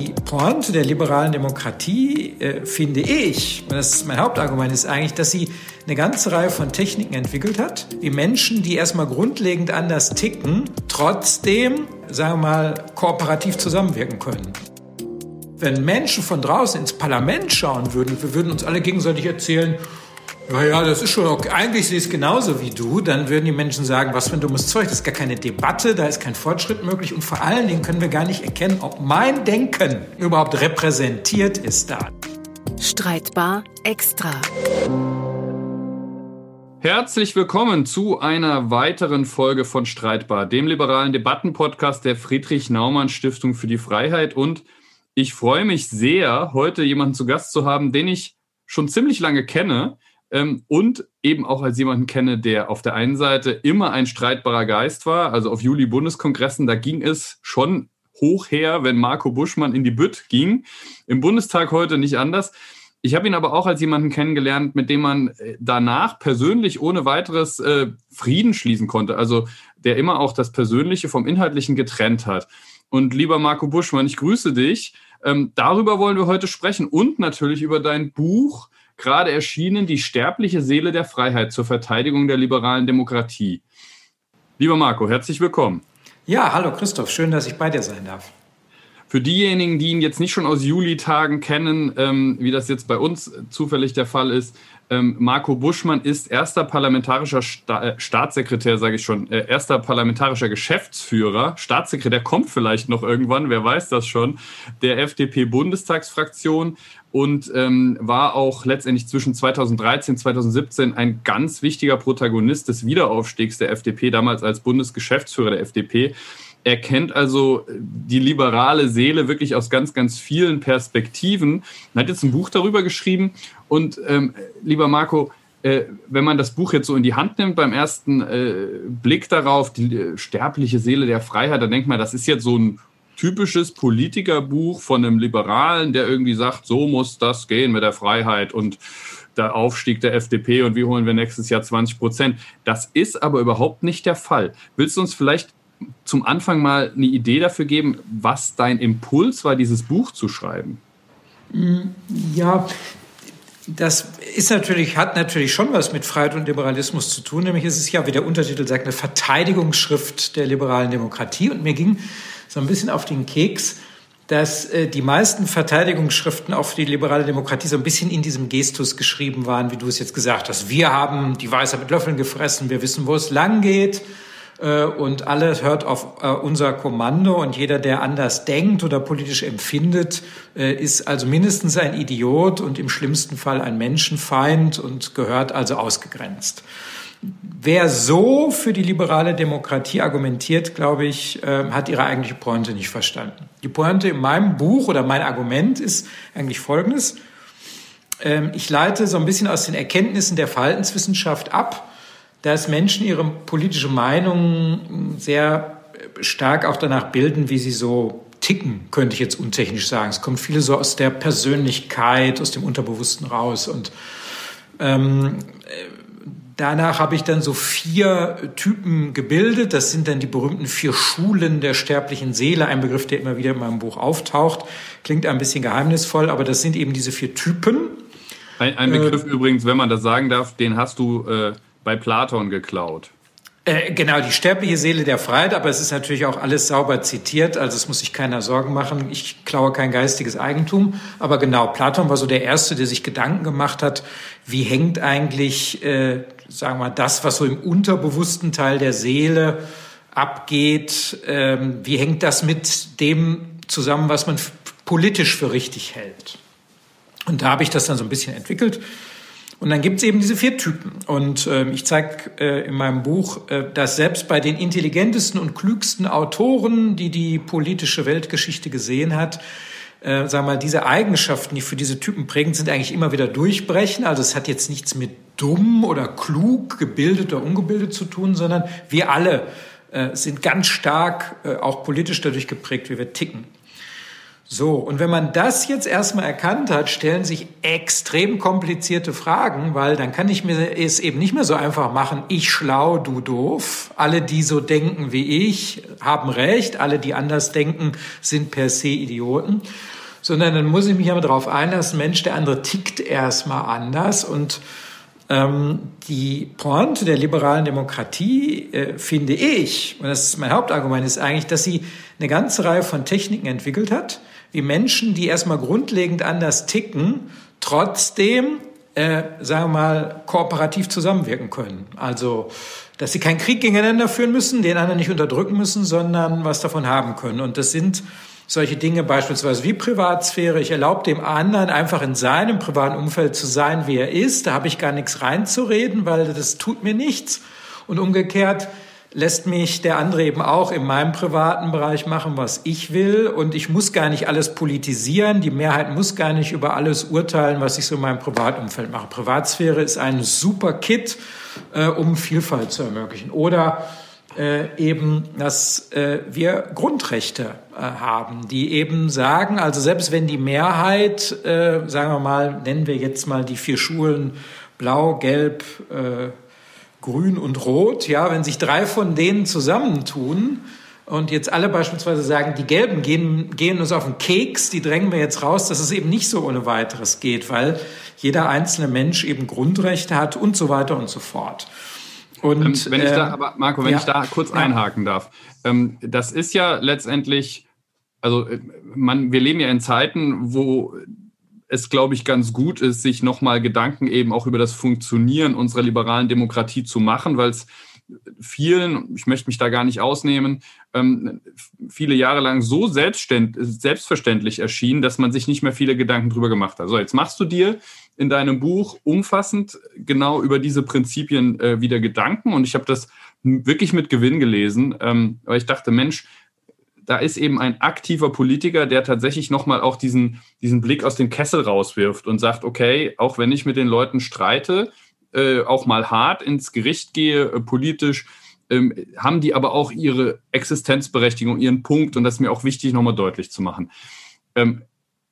Die Pointe der liberalen Demokratie, äh, finde ich, das ist mein Hauptargument, ist eigentlich, dass sie eine ganze Reihe von Techniken entwickelt hat, wie Menschen, die erstmal grundlegend anders ticken, trotzdem, sagen wir mal, kooperativ zusammenwirken können. Wenn Menschen von draußen ins Parlament schauen würden, wir würden uns alle gegenseitig erzählen, ja, ja, das ist schon okay. Eigentlich sehe ich es genauso wie du. Dann würden die Menschen sagen, was für ein dummes Zeug. Das ist gar keine Debatte, da ist kein Fortschritt möglich. Und vor allen Dingen können wir gar nicht erkennen, ob mein Denken überhaupt repräsentiert ist da. Streitbar extra. Herzlich willkommen zu einer weiteren Folge von Streitbar, dem liberalen Debattenpodcast der Friedrich Naumann Stiftung für die Freiheit. Und ich freue mich sehr, heute jemanden zu Gast zu haben, den ich schon ziemlich lange kenne ähm, und eben auch als jemanden kenne, der auf der einen Seite immer ein streitbarer Geist war. Also auf Juli-Bundeskongressen, da ging es schon hoch her, wenn Marco Buschmann in die Bütt ging. Im Bundestag heute nicht anders. Ich habe ihn aber auch als jemanden kennengelernt, mit dem man äh, danach persönlich ohne weiteres äh, Frieden schließen konnte. Also der immer auch das Persönliche vom Inhaltlichen getrennt hat. Und lieber Marco Buschmann, ich grüße dich. Ähm, darüber wollen wir heute sprechen und natürlich über dein Buch gerade erschienen Die sterbliche Seele der Freiheit zur Verteidigung der liberalen Demokratie. Lieber Marco, herzlich willkommen. Ja, hallo Christoph, schön, dass ich bei dir sein darf. Für diejenigen, die ihn jetzt nicht schon aus Juli-Tagen kennen, ähm, wie das jetzt bei uns zufällig der Fall ist, ähm, Marco Buschmann ist erster parlamentarischer Sta äh, Staatssekretär, sage ich schon, äh, erster parlamentarischer Geschäftsführer. Staatssekretär kommt vielleicht noch irgendwann, wer weiß das schon, der FDP-Bundestagsfraktion und ähm, war auch letztendlich zwischen 2013 und 2017 ein ganz wichtiger Protagonist des Wiederaufstiegs der FDP, damals als Bundesgeschäftsführer der FDP. Er kennt also die liberale Seele wirklich aus ganz, ganz vielen Perspektiven. Er hat jetzt ein Buch darüber geschrieben. Und ähm, lieber Marco, äh, wenn man das Buch jetzt so in die Hand nimmt beim ersten äh, Blick darauf, die äh, sterbliche Seele der Freiheit, dann denkt man, das ist jetzt so ein typisches Politikerbuch von einem Liberalen, der irgendwie sagt, so muss das gehen mit der Freiheit und der Aufstieg der FDP und wie holen wir nächstes Jahr 20 Prozent. Das ist aber überhaupt nicht der Fall. Willst du uns vielleicht zum Anfang mal eine Idee dafür geben, was dein Impuls war, dieses Buch zu schreiben? Ja, das ist natürlich, hat natürlich schon was mit Freiheit und Liberalismus zu tun. Nämlich ist es ja, wie der Untertitel sagt, eine Verteidigungsschrift der liberalen Demokratie. Und mir ging so ein bisschen auf den Keks, dass äh, die meisten Verteidigungsschriften für die liberale Demokratie so ein bisschen in diesem Gestus geschrieben waren, wie du es jetzt gesagt hast. Wir haben die Weisheit mit Löffeln gefressen, wir wissen, wo es lang geht äh, und alles hört auf äh, unser Kommando und jeder, der anders denkt oder politisch empfindet, äh, ist also mindestens ein Idiot und im schlimmsten Fall ein Menschenfeind und gehört also ausgegrenzt. Wer so für die liberale Demokratie argumentiert, glaube ich, hat ihre eigentliche Pointe nicht verstanden. Die Pointe in meinem Buch oder mein Argument ist eigentlich folgendes. Ähm, ich leite so ein bisschen aus den Erkenntnissen der Verhaltenswissenschaft ab, dass Menschen ihre politische Meinung sehr stark auch danach bilden, wie sie so ticken, könnte ich jetzt untechnisch sagen. Es kommt viele so aus der Persönlichkeit, aus dem Unterbewussten raus. Und ähm, danach habe ich dann so vier Typen gebildet. Das sind dann die berühmten vier Schulen der sterblichen Seele, ein Begriff, der immer wieder in meinem Buch auftaucht. Klingt ein bisschen geheimnisvoll, aber das sind eben diese vier Typen. Ein, ein Begriff äh, übrigens, wenn man das sagen darf, den hast du äh, bei Platon geklaut. Äh, genau, die sterbliche Seele der Freiheit, aber es ist natürlich auch alles sauber zitiert, also es muss sich keiner Sorgen machen. Ich klaue kein geistiges Eigentum, aber genau, Platon war so der Erste, der sich Gedanken gemacht hat, wie hängt eigentlich, äh, sagen wir mal, das, was so im unterbewussten Teil der Seele abgeht, ähm, wie hängt das mit dem zusammen, was man politisch für richtig hält? Und da habe ich das dann so ein bisschen entwickelt und dann gibt es eben diese vier Typen. Und äh, ich zeige äh, in meinem Buch, äh, dass selbst bei den intelligentesten und klügsten Autoren, die die politische Weltgeschichte gesehen hat, äh, sagen wir mal, diese Eigenschaften, die für diese Typen prägend sind, eigentlich immer wieder durchbrechen. Also es hat jetzt nichts mit dumm oder klug, gebildet oder ungebildet zu tun, sondern wir alle äh, sind ganz stark äh, auch politisch dadurch geprägt, wie wir ticken. So, und wenn man das jetzt erstmal erkannt hat, stellen sich extrem komplizierte Fragen, weil dann kann ich mir es eben nicht mehr so einfach machen, ich schlau, du doof. Alle, die so denken wie ich, haben recht, alle, die anders denken, sind per se Idioten. Sondern dann muss ich mich aber darauf einlassen, Mensch, der andere tickt erstmal anders und ähm, die Pointe der liberalen Demokratie, äh, finde ich, und das ist mein Hauptargument, ist eigentlich, dass sie eine ganze Reihe von Techniken entwickelt hat, wie Menschen, die erstmal grundlegend anders ticken, trotzdem, äh, sagen wir mal, kooperativ zusammenwirken können. Also, dass sie keinen Krieg gegeneinander führen müssen, den anderen nicht unterdrücken müssen, sondern was davon haben können. Und das sind solche Dinge beispielsweise wie Privatsphäre. Ich erlaube dem anderen einfach in seinem privaten Umfeld zu sein, wie er ist. Da habe ich gar nichts reinzureden, weil das tut mir nichts. Und umgekehrt, lässt mich der andere eben auch in meinem privaten Bereich machen, was ich will. Und ich muss gar nicht alles politisieren. Die Mehrheit muss gar nicht über alles urteilen, was ich so in meinem Privatumfeld mache. Privatsphäre ist ein super Kit, äh, um Vielfalt zu ermöglichen. Oder äh, eben, dass äh, wir Grundrechte äh, haben, die eben sagen, also selbst wenn die Mehrheit, äh, sagen wir mal, nennen wir jetzt mal die vier Schulen blau, gelb, äh, Grün und Rot, ja, wenn sich drei von denen zusammentun und jetzt alle beispielsweise sagen, die Gelben gehen, gehen uns auf den Keks, die drängen wir jetzt raus, dass es eben nicht so ohne weiteres geht, weil jeder einzelne Mensch eben Grundrechte hat und so weiter und so fort. Und, ähm, wenn ich da, ähm, aber Marco, wenn ja, ich da kurz ja. einhaken darf, ähm, das ist ja letztendlich, also äh, man, wir leben ja in Zeiten, wo es, glaube ich, ganz gut ist, sich nochmal Gedanken eben auch über das Funktionieren unserer liberalen Demokratie zu machen, weil es vielen, ich möchte mich da gar nicht ausnehmen, ähm, viele Jahre lang so selbstverständlich erschien, dass man sich nicht mehr viele Gedanken drüber gemacht hat. So, jetzt machst du dir in deinem Buch umfassend genau über diese Prinzipien äh, wieder Gedanken und ich habe das wirklich mit Gewinn gelesen, ähm, weil ich dachte, Mensch, da ist eben ein aktiver Politiker, der tatsächlich nochmal auch diesen, diesen Blick aus dem Kessel rauswirft und sagt, okay, auch wenn ich mit den Leuten streite, äh, auch mal hart ins Gericht gehe, äh, politisch, ähm, haben die aber auch ihre Existenzberechtigung, ihren Punkt und das ist mir auch wichtig, nochmal deutlich zu machen. Ähm,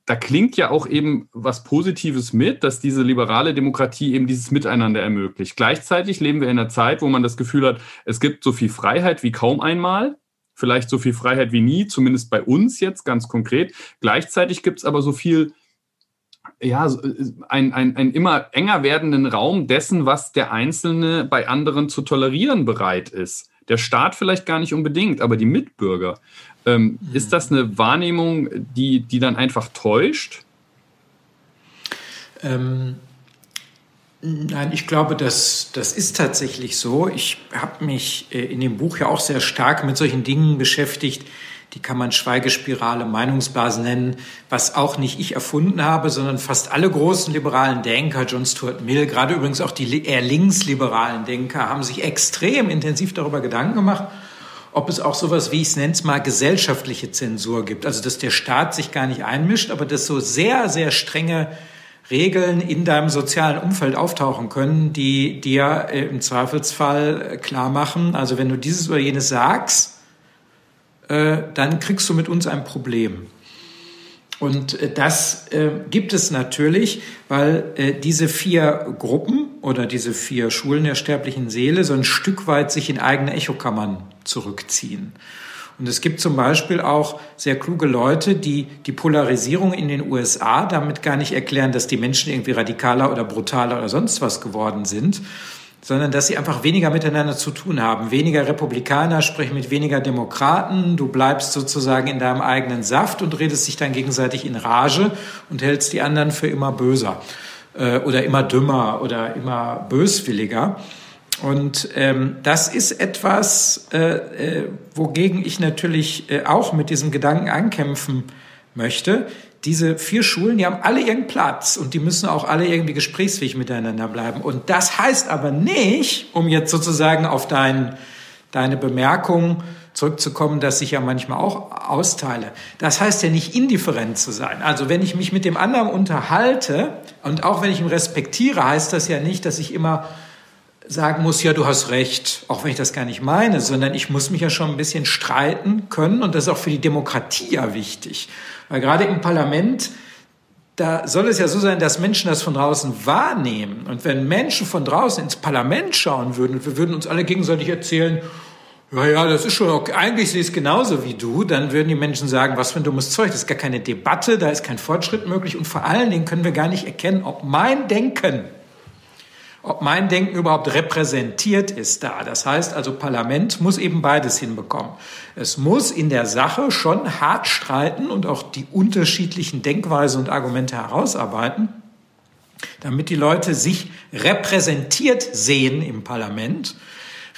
da klingt ja auch eben was Positives mit, dass diese liberale Demokratie eben dieses Miteinander ermöglicht. Gleichzeitig leben wir in einer Zeit, wo man das Gefühl hat, es gibt so viel Freiheit wie kaum einmal vielleicht so viel Freiheit wie nie, zumindest bei uns jetzt ganz konkret. Gleichzeitig gibt es aber so viel, ja, ein, ein, ein immer enger werdenden Raum dessen, was der Einzelne bei anderen zu tolerieren bereit ist. Der Staat vielleicht gar nicht unbedingt, aber die Mitbürger. Ähm, mhm. Ist das eine Wahrnehmung, die, die dann einfach täuscht? Ähm, Nein, ich glaube, das, das ist tatsächlich so. Ich habe mich äh, in dem Buch ja auch sehr stark mit solchen Dingen beschäftigt, die kann man Schweigespirale, Meinungsblasen nennen, was auch nicht ich erfunden habe, sondern fast alle großen liberalen Denker, John Stuart Mill, gerade übrigens auch die eher linksliberalen Denker, haben sich extrem intensiv darüber Gedanken gemacht, ob es auch sowas, wie ich es nenne, mal gesellschaftliche Zensur gibt. Also, dass der Staat sich gar nicht einmischt, aber dass so sehr, sehr strenge Regeln in deinem sozialen Umfeld auftauchen können, die dir äh, im Zweifelsfall äh, klar machen, also wenn du dieses oder jenes sagst, dann kriegst du mit uns ein Problem. Und das gibt es natürlich, weil diese vier Gruppen oder diese vier Schulen der sterblichen Seele so ein Stück weit sich in eigene Echokammern zurückziehen. Und es gibt zum Beispiel auch sehr kluge Leute, die die Polarisierung in den USA damit gar nicht erklären, dass die Menschen irgendwie radikaler oder brutaler oder sonst was geworden sind, sondern dass sie einfach weniger miteinander zu tun haben. Weniger Republikaner sprechen mit weniger Demokraten. Du bleibst sozusagen in deinem eigenen Saft und redest dich dann gegenseitig in Rage und hältst die anderen für immer böser äh, oder immer dümmer oder immer böswilliger. Und ähm, das ist etwas, äh, äh, wogegen ich natürlich äh, auch mit diesem Gedanken ankämpfen möchte. Diese vier Schulen, die haben alle ihren Platz und die müssen auch alle irgendwie gesprächsfähig miteinander bleiben. Und das heißt aber nicht, um jetzt sozusagen auf dein, deine Bemerkung zurückzukommen, dass ich ja manchmal auch austeile. Das heißt ja nicht indifferent zu sein. Also wenn ich mich mit dem anderen unterhalte und auch wenn ich ihn respektiere, heißt das ja nicht, dass ich immer sagen muss, ja, du hast recht, auch wenn ich das gar nicht meine, sondern ich muss mich ja schon ein bisschen streiten können und das ist auch für die Demokratie ja wichtig. Weil gerade im Parlament, da soll es ja so sein, dass Menschen das von draußen wahrnehmen. Und wenn Menschen von draußen ins Parlament schauen würden und wir würden uns alle gegenseitig erzählen, ja, ja, das ist schon okay. Eigentlich sehe ich es genauso wie du. Dann würden die Menschen sagen, was für ein dummes Zeug. Das ist gar keine Debatte, da ist kein Fortschritt möglich. Und vor allen Dingen können wir gar nicht erkennen, ob mein Denken ob mein Denken überhaupt repräsentiert ist da. Das heißt also, Parlament muss eben beides hinbekommen. Es muss in der Sache schon hart streiten und auch die unterschiedlichen Denkweisen und Argumente herausarbeiten, damit die Leute sich repräsentiert sehen im Parlament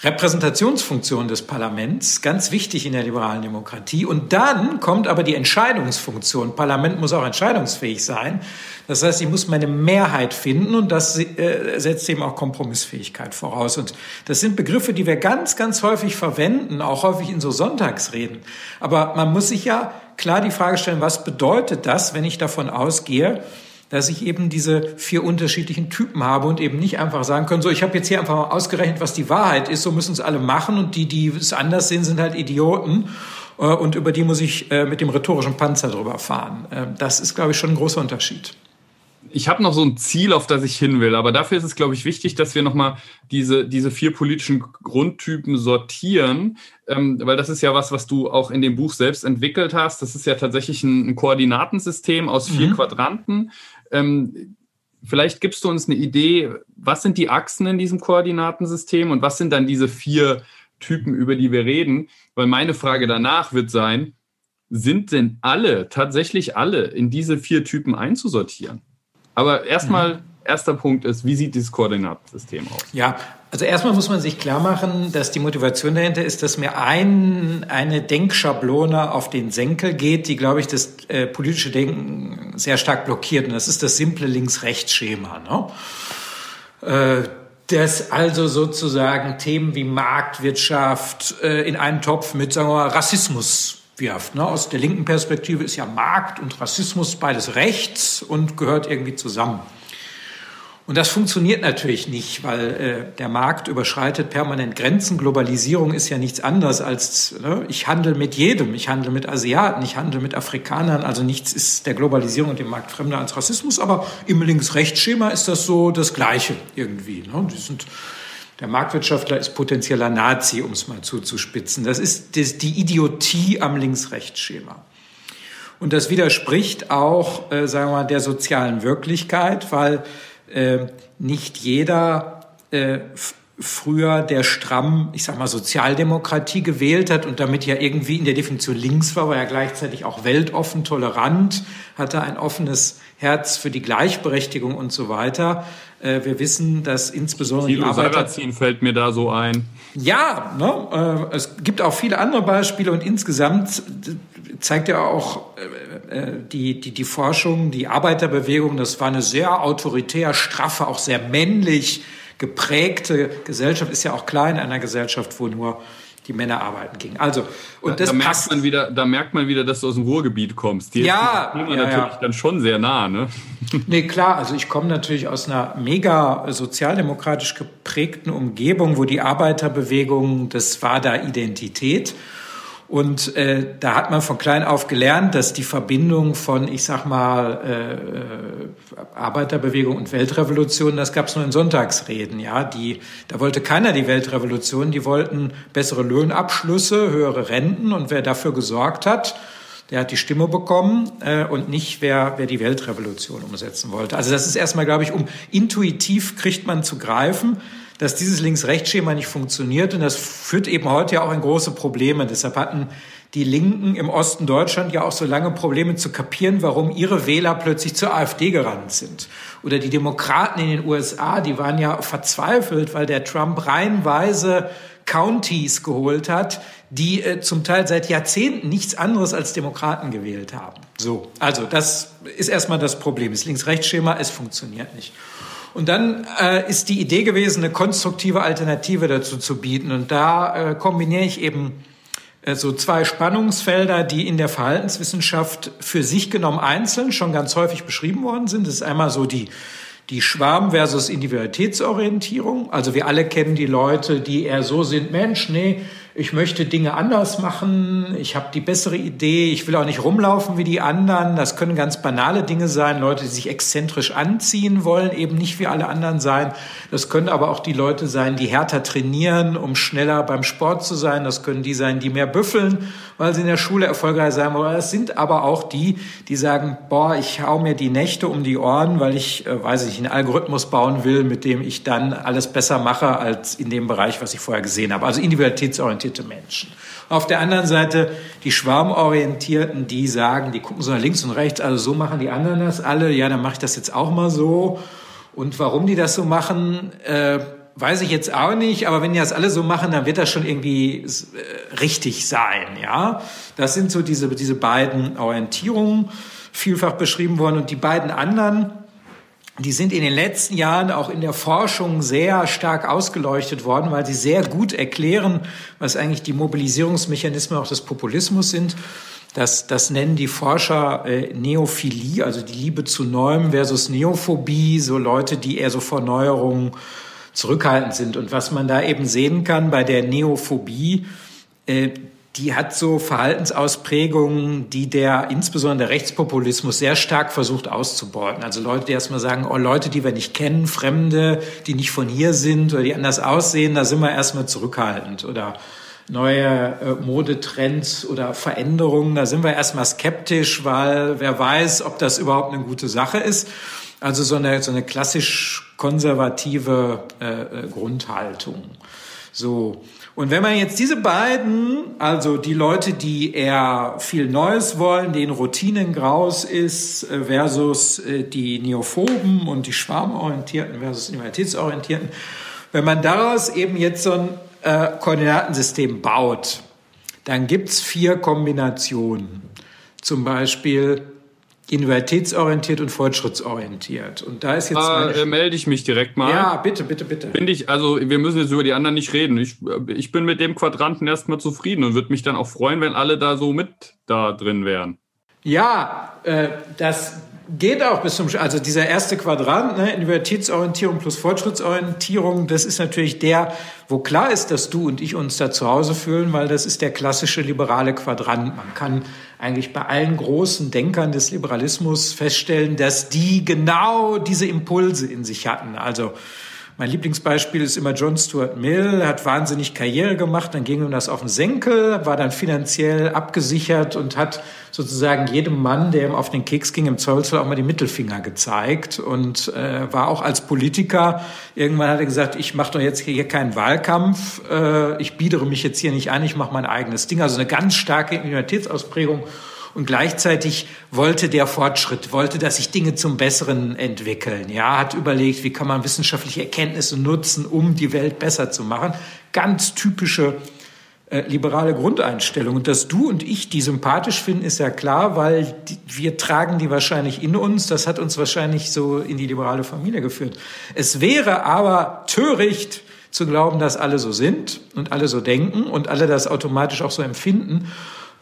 Repräsentationsfunktion des Parlaments, ganz wichtig in der liberalen Demokratie. Und dann kommt aber die Entscheidungsfunktion. Parlament muss auch entscheidungsfähig sein. Das heißt, ich muss meine Mehrheit finden und das äh, setzt eben auch Kompromissfähigkeit voraus. Und das sind Begriffe, die wir ganz, ganz häufig verwenden, auch häufig in so Sonntagsreden. Aber man muss sich ja klar die Frage stellen, was bedeutet das, wenn ich davon ausgehe, dass ich eben diese vier unterschiedlichen Typen habe und eben nicht einfach sagen können, so, ich habe jetzt hier einfach mal ausgerechnet, was die Wahrheit ist, so müssen es alle machen und die, die es anders sehen, sind halt Idioten äh, und über die muss ich äh, mit dem rhetorischen Panzer drüber fahren. Äh, das ist, glaube ich, schon ein großer Unterschied ich habe noch so ein Ziel, auf das ich hin will, aber dafür ist es, glaube ich, wichtig, dass wir nochmal diese, diese vier politischen Grundtypen sortieren, ähm, weil das ist ja was, was du auch in dem Buch selbst entwickelt hast. Das ist ja tatsächlich ein, ein Koordinatensystem aus vier mhm. Quadranten. Ähm, vielleicht gibst du uns eine Idee, was sind die Achsen in diesem Koordinatensystem und was sind dann diese vier Typen, über die wir reden? Weil meine Frage danach wird sein, sind denn alle, tatsächlich alle, in diese vier Typen einzusortieren? Aber erstmal, mhm. erster Punkt ist, wie sieht dieses Koordinatensystem aus? Ja, also erstmal muss man sich klar machen, dass die Motivation dahinter ist, dass mir ein, eine Denkschablone auf den Senkel geht, die, glaube ich, das äh, politische Denken sehr stark blockiert. Und das ist das simple Links-Rechts-Schema. Ne? Äh, dass also sozusagen Themen wie Marktwirtschaft äh, in einen Topf mit, sagen wir mal, Rassismus wirft. Ne? Aus der linken Perspektive ist ja Markt und Rassismus beides rechts und gehört irgendwie zusammen. Und das funktioniert natürlich nicht, weil äh, der Markt überschreitet permanent Grenzen. Globalisierung ist ja nichts anderes als, ne, ich handle mit jedem. Ich handle mit Asiaten, ich handle mit Afrikanern. Also nichts ist der Globalisierung und dem Markt fremder als Rassismus. Aber im Links-Rechts-Schema ist das so das Gleiche irgendwie. Ne? Die sind der Marktwirtschaftler ist potenzieller Nazi, um es mal zuzuspitzen. Das ist die Idiotie am Links-Rechts-Schema. Und das widerspricht auch, äh, sagen wir mal, der sozialen Wirklichkeit, weil äh, nicht jeder äh, früher der stramm, ich sag mal, Sozialdemokratie gewählt hat und damit ja irgendwie in der Definition links war, war er gleichzeitig auch weltoffen, tolerant, hatte ein offenes Herz für die Gleichberechtigung und so weiter. Äh, wir wissen, dass insbesondere Thilo die Arbeiter... Sarrazin fällt mir da so ein. Ja, ne, äh, es gibt auch viele andere Beispiele und insgesamt zeigt ja auch äh, die, die, die Forschung, die Arbeiterbewegung, das war eine sehr autoritär, straffe, auch sehr männlich geprägte Gesellschaft, ist ja auch klar in einer Gesellschaft, wo nur die Männer arbeiten gingen. Also, und da, das da merkt man wieder, da merkt man wieder, dass du aus dem Ruhrgebiet kommst. Hier ja, ist ja, natürlich ja. dann schon sehr nah, ne? Nee, klar, also ich komme natürlich aus einer mega sozialdemokratisch geprägten Umgebung, wo die Arbeiterbewegung, das war da Identität. Und äh, da hat man von klein auf gelernt, dass die Verbindung von, ich sag mal, äh, äh Arbeiterbewegung und Weltrevolution, das gab es nur in Sonntagsreden. Ja, die, da wollte keiner die Weltrevolution. Die wollten bessere Löhnabschlüsse, höhere Renten und wer dafür gesorgt hat, der hat die Stimme bekommen äh, und nicht wer, wer die Weltrevolution umsetzen wollte. Also das ist erstmal, glaube ich, um intuitiv kriegt man zu greifen dass dieses Links-Rechts-Schema nicht funktioniert. Und das führt eben heute ja auch in große Probleme. Deshalb hatten die Linken im Osten Deutschland ja auch so lange Probleme zu kapieren, warum ihre Wähler plötzlich zur AfD gerannt sind. Oder die Demokraten in den USA, die waren ja verzweifelt, weil der Trump reihenweise Counties geholt hat, die äh, zum Teil seit Jahrzehnten nichts anderes als Demokraten gewählt haben. So, also das ist erstmal das Problem. Das Links-Rechts-Schema, es funktioniert nicht. Und dann äh, ist die Idee gewesen, eine konstruktive Alternative dazu zu bieten. Und da äh, kombiniere ich eben äh, so zwei Spannungsfelder, die in der Verhaltenswissenschaft für sich genommen einzeln schon ganz häufig beschrieben worden sind. Das ist einmal so die die Schwarm versus Individualitätsorientierung. Also wir alle kennen die Leute, die eher so sind, Mensch, nee, ich möchte Dinge anders machen, ich habe die bessere Idee, ich will auch nicht rumlaufen wie die anderen. Das können ganz banale Dinge sein, Leute, die sich exzentrisch anziehen wollen, eben nicht wie alle anderen sein. Das können aber auch die Leute sein, die härter trainieren, um schneller beim Sport zu sein. Das können die sein, die mehr büffeln, weil sie in der Schule erfolgreich sein wollen. Das sind aber auch die, die sagen, boah, ich hau mir die Nächte um die Ohren, weil ich, äh, weiß ich, einen Algorithmus bauen will, mit dem ich dann alles besser mache als in dem Bereich, was ich vorher gesehen habe. Also individualitätsorientiert orientierte Menschen. Auf der anderen Seite die Schwarmorientierten, die sagen, die gucken so nach links und rechts, also so machen die anderen das alle, ja, dann mache ich das jetzt auch mal so. Und warum die das so machen, äh, weiß ich jetzt auch nicht, aber wenn die das alle so machen, dann wird das schon irgendwie äh, richtig sein, ja. Das sind so diese, diese beiden Orientierungen vielfach beschrieben worden und die beiden anderen, die sind in den letzten Jahren auch in der Forschung sehr stark ausgeleuchtet worden, weil sie sehr gut erklären, was eigentlich die Mobilisierungsmechanismen auch des Populismus sind. Das, das nennen die Forscher äh, Neophilie, also die Liebe zu Neuem versus Neophobie, so Leute, die eher so vor Neuerungen zurückhaltend sind. Und was man da eben sehen kann bei der Neophobie, äh, die hat so Verhaltensausprägungen, die der insbesondere der Rechtspopulismus sehr stark versucht auszubeuten. Also Leute, die erstmal sagen, oh Leute, die wir nicht kennen, Fremde, die nicht von hier sind oder die anders aussehen, da sind wir erstmal zurückhaltend. Oder neue äh, Modetrends oder Veränderungen, da sind wir erstmal skeptisch, weil wer weiß, ob das überhaupt eine gute Sache ist. Also so eine, so eine klassisch konservative äh, äh Grundhaltung. So. Und wenn man jetzt diese beiden, also die Leute, die eher viel Neues wollen, denen Routinen graus ist, äh, versus äh, die Neophoben und die Schwarmorientierten versus Universitätsorientierten, wenn man daraus eben jetzt so ein äh, Koordinatensystem baut, dann gibt's vier Kombinationen. Zum Beispiel Innovatätsorientiert und fortschrittsorientiert. Und da ist jetzt. Da äh, melde ich mich direkt mal. Ja, bitte, bitte, bitte. Finde ich, also wir müssen jetzt über die anderen nicht reden. Ich, ich bin mit dem Quadranten erstmal zufrieden und würde mich dann auch freuen, wenn alle da so mit da drin wären. Ja, äh, das geht auch bis zum, also dieser erste Quadrant, ne, Innovatätsorientierung plus Fortschrittsorientierung, das ist natürlich der, wo klar ist, dass du und ich uns da zu Hause fühlen, weil das ist der klassische liberale Quadrant. Man kann eigentlich bei allen großen Denkern des Liberalismus feststellen, dass die genau diese Impulse in sich hatten. Also mein Lieblingsbeispiel ist immer John Stuart Mill, hat wahnsinnig Karriere gemacht, dann ging ihm das auf den Senkel, war dann finanziell abgesichert und hat sozusagen jedem Mann, der ihm auf den Keks ging, im Zweifelsfall auch mal die Mittelfinger gezeigt und äh, war auch als Politiker, irgendwann hat er gesagt, ich mache doch jetzt hier keinen Wahlkampf, äh, ich biedere mich jetzt hier nicht an, ich mache mein eigenes Ding. Also eine ganz starke Immunitätsausprägung und gleichzeitig wollte der Fortschritt, wollte, dass sich Dinge zum Besseren entwickeln. Ja, hat überlegt, wie kann man wissenschaftliche Erkenntnisse nutzen, um die Welt besser zu machen. Ganz typische äh, liberale Grundeinstellung. Und dass du und ich die sympathisch finden, ist ja klar, weil die, wir tragen die wahrscheinlich in uns. Das hat uns wahrscheinlich so in die liberale Familie geführt. Es wäre aber töricht zu glauben, dass alle so sind und alle so denken und alle das automatisch auch so empfinden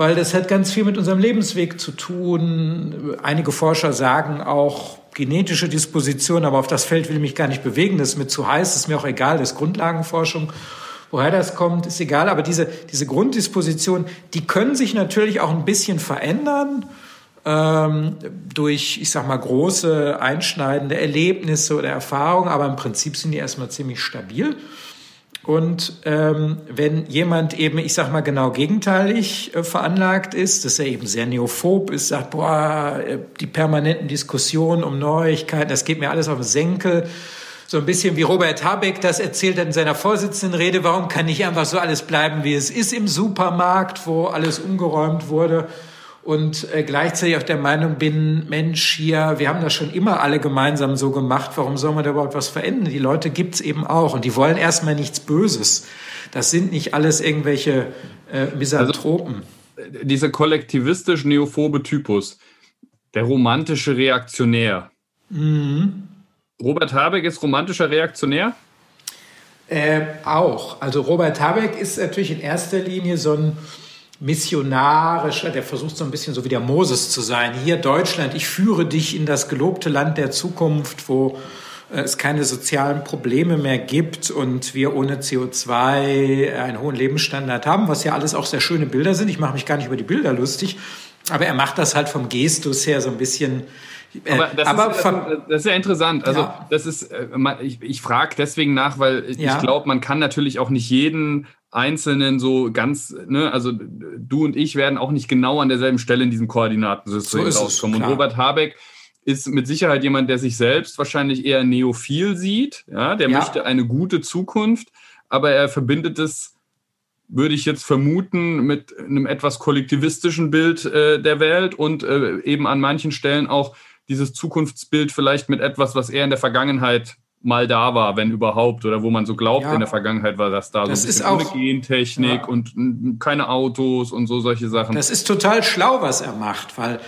weil das hat ganz viel mit unserem Lebensweg zu tun. Einige Forscher sagen auch genetische Disposition, aber auf das Feld will ich mich gar nicht bewegen. Das ist mir zu heiß, ist mir auch egal, das ist Grundlagenforschung. Woher das kommt, ist egal, aber diese, diese Grunddisposition, die können sich natürlich auch ein bisschen verändern ähm, durch, ich sag mal, große einschneidende Erlebnisse oder Erfahrungen, aber im Prinzip sind die erstmal ziemlich stabil. Und ähm, wenn jemand eben, ich sag mal genau gegenteilig äh, veranlagt ist, dass er eben sehr neophob ist, sagt, boah, äh, die permanenten Diskussionen um Neuigkeiten, das geht mir alles auf den Senkel. So ein bisschen wie Robert Habeck das erzählt hat in seiner Vorsitzendenrede, warum kann nicht einfach so alles bleiben, wie es ist im Supermarkt, wo alles umgeräumt wurde und äh, gleichzeitig auch der Meinung bin, Mensch, hier, wir haben das schon immer alle gemeinsam so gemacht, warum soll man da überhaupt was verändern? Die Leute gibt's eben auch und die wollen erstmal nichts Böses. Das sind nicht alles irgendwelche äh, Misanthropen. Also, dieser kollektivistisch neophobe Typus, der romantische Reaktionär. Mhm. Robert Habeck ist romantischer Reaktionär? Äh, auch. Also Robert Habeck ist natürlich in erster Linie so ein missionarischer, der versucht so ein bisschen so wie der Moses zu sein. Hier Deutschland, ich führe dich in das gelobte Land der Zukunft, wo äh, es keine sozialen Probleme mehr gibt und wir ohne CO2 einen hohen Lebensstandard haben, was ja alles auch sehr schöne Bilder sind. Ich mache mich gar nicht über die Bilder lustig, aber er macht das halt vom Gestus her so ein bisschen äh, aber das, aber ist, das, ist ja interessant. Also ja. das ist, äh, ich, ich frage deswegen nach, weil ja. ich glaube, man kann natürlich auch nicht jeden Einzelnen so ganz, ne, also du und ich werden auch nicht genau an derselben Stelle in diesem Koordinatensystem so rauskommen. Und Robert Habeck ist mit Sicherheit jemand, der sich selbst wahrscheinlich eher neophil sieht. Ja, der ja. möchte eine gute Zukunft, aber er verbindet es, würde ich jetzt vermuten, mit einem etwas kollektivistischen Bild äh, der Welt und äh, eben an manchen Stellen auch dieses Zukunftsbild vielleicht mit etwas, was er in der Vergangenheit mal da war, wenn überhaupt, oder wo man so glaubt, ja. in der Vergangenheit war das da. Das so ein ist auch, Gentechnik ja. und keine Autos und so solche Sachen. Das ist total schlau, was er macht, weil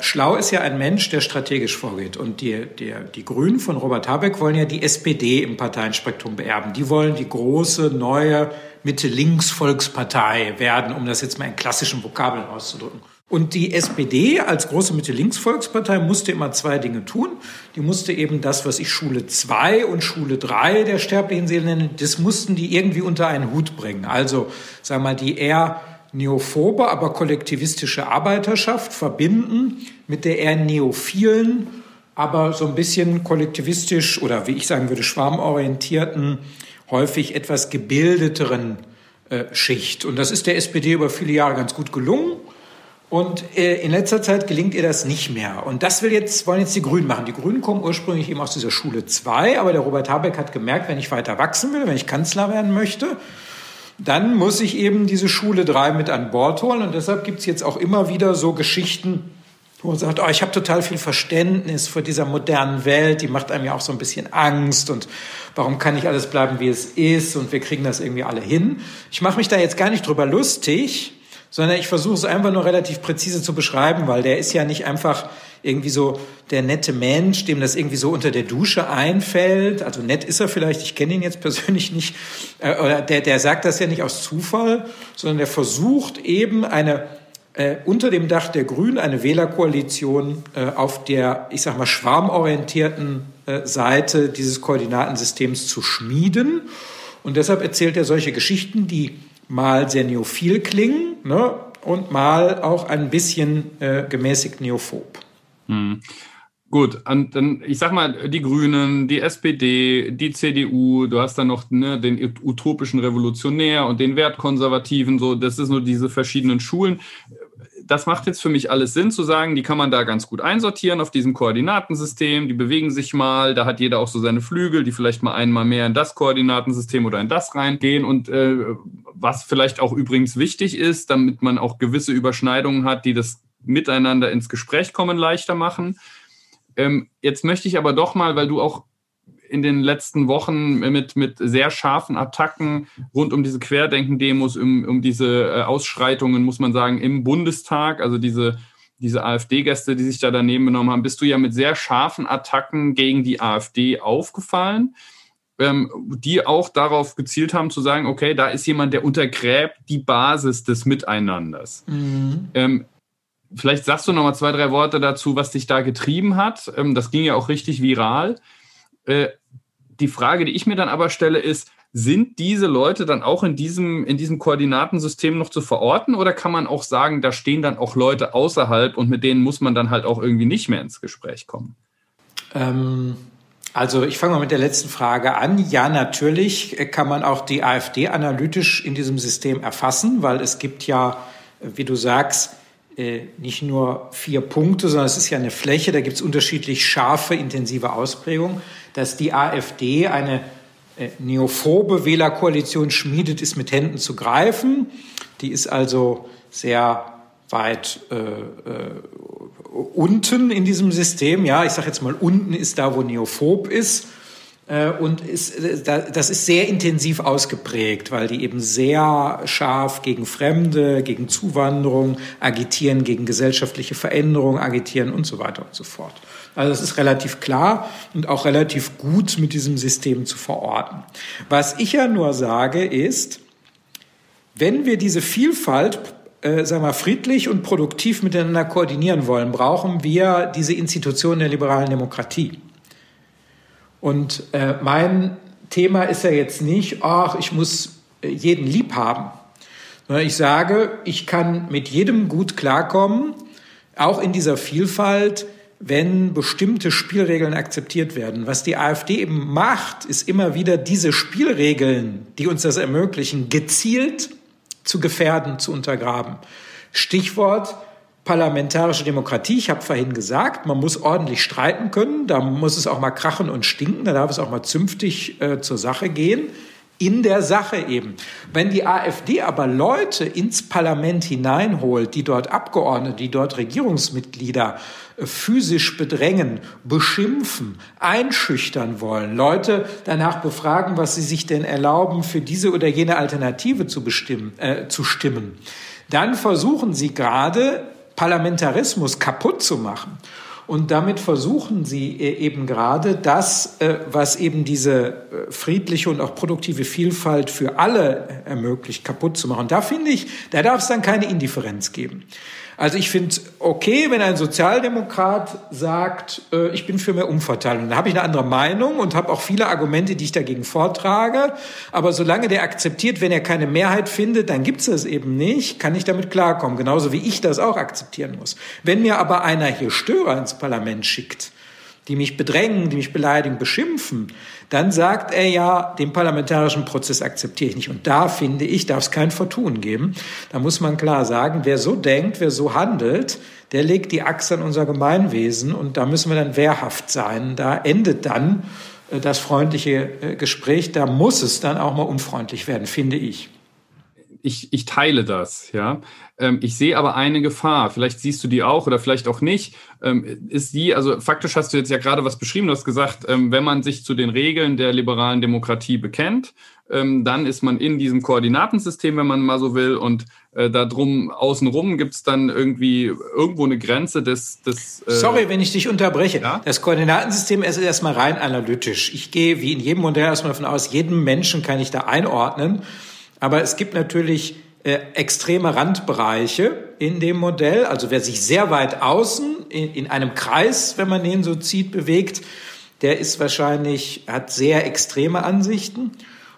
schlau ist ja ein Mensch, der strategisch vorgeht. Und die, die, die Grünen von Robert Habeck wollen ja die SPD im Parteienspektrum beerben. Die wollen die große, neue Mitte-Links-Volkspartei werden, um das jetzt mal in klassischen Vokabeln auszudrücken. Und die SPD als große Mitte-Links-Volkspartei musste immer zwei Dinge tun. Die musste eben das, was ich Schule 2 und Schule 3 der sterblichen Seele nenne, das mussten die irgendwie unter einen Hut bringen. Also, sagen wir mal, die eher neophobe, aber kollektivistische Arbeiterschaft verbinden mit der eher neophilen, aber so ein bisschen kollektivistisch oder wie ich sagen würde, schwarmorientierten, häufig etwas gebildeteren äh, Schicht. Und das ist der SPD über viele Jahre ganz gut gelungen. Und äh, in letzter Zeit gelingt ihr das nicht mehr. Und das will jetzt, wollen jetzt die Grünen machen. Die Grünen kommen ursprünglich eben aus dieser Schule 2, aber der Robert Habeck hat gemerkt, wenn ich weiter wachsen will, wenn ich Kanzler werden möchte, dann muss ich eben diese Schule 3 mit an Bord holen. Und deshalb gibt es jetzt auch immer wieder so Geschichten, wo man sagt, oh, ich habe total viel Verständnis vor dieser modernen Welt, die macht einem ja auch so ein bisschen Angst und warum kann nicht alles bleiben, wie es ist und wir kriegen das irgendwie alle hin. Ich mache mich da jetzt gar nicht drüber lustig, sondern ich versuche es einfach nur relativ präzise zu beschreiben, weil der ist ja nicht einfach irgendwie so der nette Mensch, dem das irgendwie so unter der Dusche einfällt. Also nett ist er vielleicht, ich kenne ihn jetzt persönlich nicht. Äh, oder der, der sagt das ja nicht aus Zufall, sondern der versucht eben eine äh, unter dem Dach der Grünen eine Wählerkoalition äh, auf der, ich sag mal, schwarmorientierten äh, Seite dieses Koordinatensystems zu schmieden. Und deshalb erzählt er solche Geschichten, die mal sehr neophil klingen ne, und mal auch ein bisschen äh, gemäßigt neophob. Hm. Gut, und dann, ich sag mal, die Grünen, die SPD, die CDU, du hast dann noch ne, den utopischen Revolutionär und den Wertkonservativen, so, das ist nur diese verschiedenen Schulen das macht jetzt für mich alles Sinn zu sagen, die kann man da ganz gut einsortieren auf diesem Koordinatensystem. Die bewegen sich mal, da hat jeder auch so seine Flügel, die vielleicht mal einmal mehr in das Koordinatensystem oder in das reingehen. Und äh, was vielleicht auch übrigens wichtig ist, damit man auch gewisse Überschneidungen hat, die das miteinander ins Gespräch kommen leichter machen. Ähm, jetzt möchte ich aber doch mal, weil du auch in den letzten Wochen mit, mit sehr scharfen Attacken rund um diese Querdenken-Demos, um, um diese äh, Ausschreitungen, muss man sagen, im Bundestag, also diese, diese AfD-Gäste, die sich da daneben genommen haben, bist du ja mit sehr scharfen Attacken gegen die AfD aufgefallen, ähm, die auch darauf gezielt haben zu sagen, okay, da ist jemand, der untergräbt die Basis des Miteinanders. Mhm. Ähm, vielleicht sagst du noch mal zwei, drei Worte dazu, was dich da getrieben hat. Ähm, das ging ja auch richtig viral. Äh, die Frage, die ich mir dann aber stelle, ist, sind diese Leute dann auch in diesem, in diesem Koordinatensystem noch zu verorten oder kann man auch sagen, da stehen dann auch Leute außerhalb und mit denen muss man dann halt auch irgendwie nicht mehr ins Gespräch kommen? Ähm, also ich fange mal mit der letzten Frage an. Ja, natürlich kann man auch die AfD analytisch in diesem System erfassen, weil es gibt ja, wie du sagst, äh, nicht nur vier Punkte, sondern es ist ja eine Fläche, da gibt es unterschiedlich scharfe, intensive Ausprägungen. Dass die AfD eine äh, neophobe Wählerkoalition schmiedet, ist mit Händen zu greifen. Die ist also sehr weit äh, äh, unten in diesem System. Ja, ich sage jetzt mal, unten ist da, wo neophob ist. Äh, und ist, äh, das ist sehr intensiv ausgeprägt, weil die eben sehr scharf gegen Fremde, gegen Zuwanderung agitieren, gegen gesellschaftliche Veränderung agitieren und so weiter und so fort. Also es ist relativ klar und auch relativ gut mit diesem System zu verorten. Was ich ja nur sage ist, wenn wir diese Vielfalt äh, sagen wir, friedlich und produktiv miteinander koordinieren wollen, brauchen wir diese Institution der liberalen Demokratie. Und äh, mein Thema ist ja jetzt nicht, ach, ich muss äh, jeden lieb haben. Ich sage, ich kann mit jedem gut klarkommen, auch in dieser Vielfalt, wenn bestimmte Spielregeln akzeptiert werden. Was die AfD eben macht, ist immer wieder diese Spielregeln, die uns das ermöglichen, gezielt zu gefährden, zu untergraben. Stichwort parlamentarische Demokratie. Ich habe vorhin gesagt, man muss ordentlich streiten können, da muss es auch mal krachen und stinken, da darf es auch mal zünftig äh, zur Sache gehen. In der Sache eben. Wenn die AfD aber Leute ins Parlament hineinholt, die dort Abgeordnete, die dort Regierungsmitglieder äh, physisch bedrängen, beschimpfen, einschüchtern wollen, Leute danach befragen, was sie sich denn erlauben, für diese oder jene Alternative zu bestimmen, äh, zu stimmen, dann versuchen sie gerade Parlamentarismus kaputt zu machen. Und damit versuchen sie äh, eben gerade das, äh, was eben diese äh, friedliche und auch produktive Vielfalt für alle ermöglicht, kaputt zu machen. Da finde ich, da darf es dann keine Indifferenz geben. Also ich finde okay, wenn ein Sozialdemokrat sagt, äh, ich bin für mehr Umverteilung. Dann habe ich eine andere Meinung und habe auch viele Argumente, die ich dagegen vortrage. Aber solange der akzeptiert, wenn er keine Mehrheit findet, dann gibt es das eben nicht, kann ich damit klarkommen. Genauso wie ich das auch akzeptieren muss. Wenn mir aber einer hier Störer ins Parlament schickt, die mich bedrängen, die mich beleidigen, beschimpfen, dann sagt er ja, den parlamentarischen Prozess akzeptiere ich nicht. Und da finde ich, darf es kein Vertun geben. Da muss man klar sagen, wer so denkt, wer so handelt, der legt die Axt an unser Gemeinwesen und da müssen wir dann wehrhaft sein. Da endet dann äh, das freundliche äh, Gespräch. Da muss es dann auch mal unfreundlich werden, finde ich ich, ich teile das, ja. Ähm, ich sehe aber eine Gefahr, vielleicht siehst du die auch oder vielleicht auch nicht, ähm, ist die, also faktisch hast du jetzt ja gerade was beschrieben, du hast gesagt, ähm, wenn man sich zu den Regeln der liberalen Demokratie bekennt, dann ist man in diesem Koordinatensystem, wenn man mal so will, und äh, da drum außenrum gibt es dann irgendwie irgendwo eine Grenze des... des äh Sorry, wenn ich dich unterbreche. Ja? Das Koordinatensystem ist erstmal rein analytisch. Ich gehe wie in jedem Modell erstmal davon aus, jeden Menschen kann ich da einordnen. Aber es gibt natürlich äh, extreme Randbereiche in dem Modell. Also wer sich sehr weit außen in, in einem Kreis, wenn man den so zieht, bewegt, der ist wahrscheinlich, hat sehr extreme Ansichten.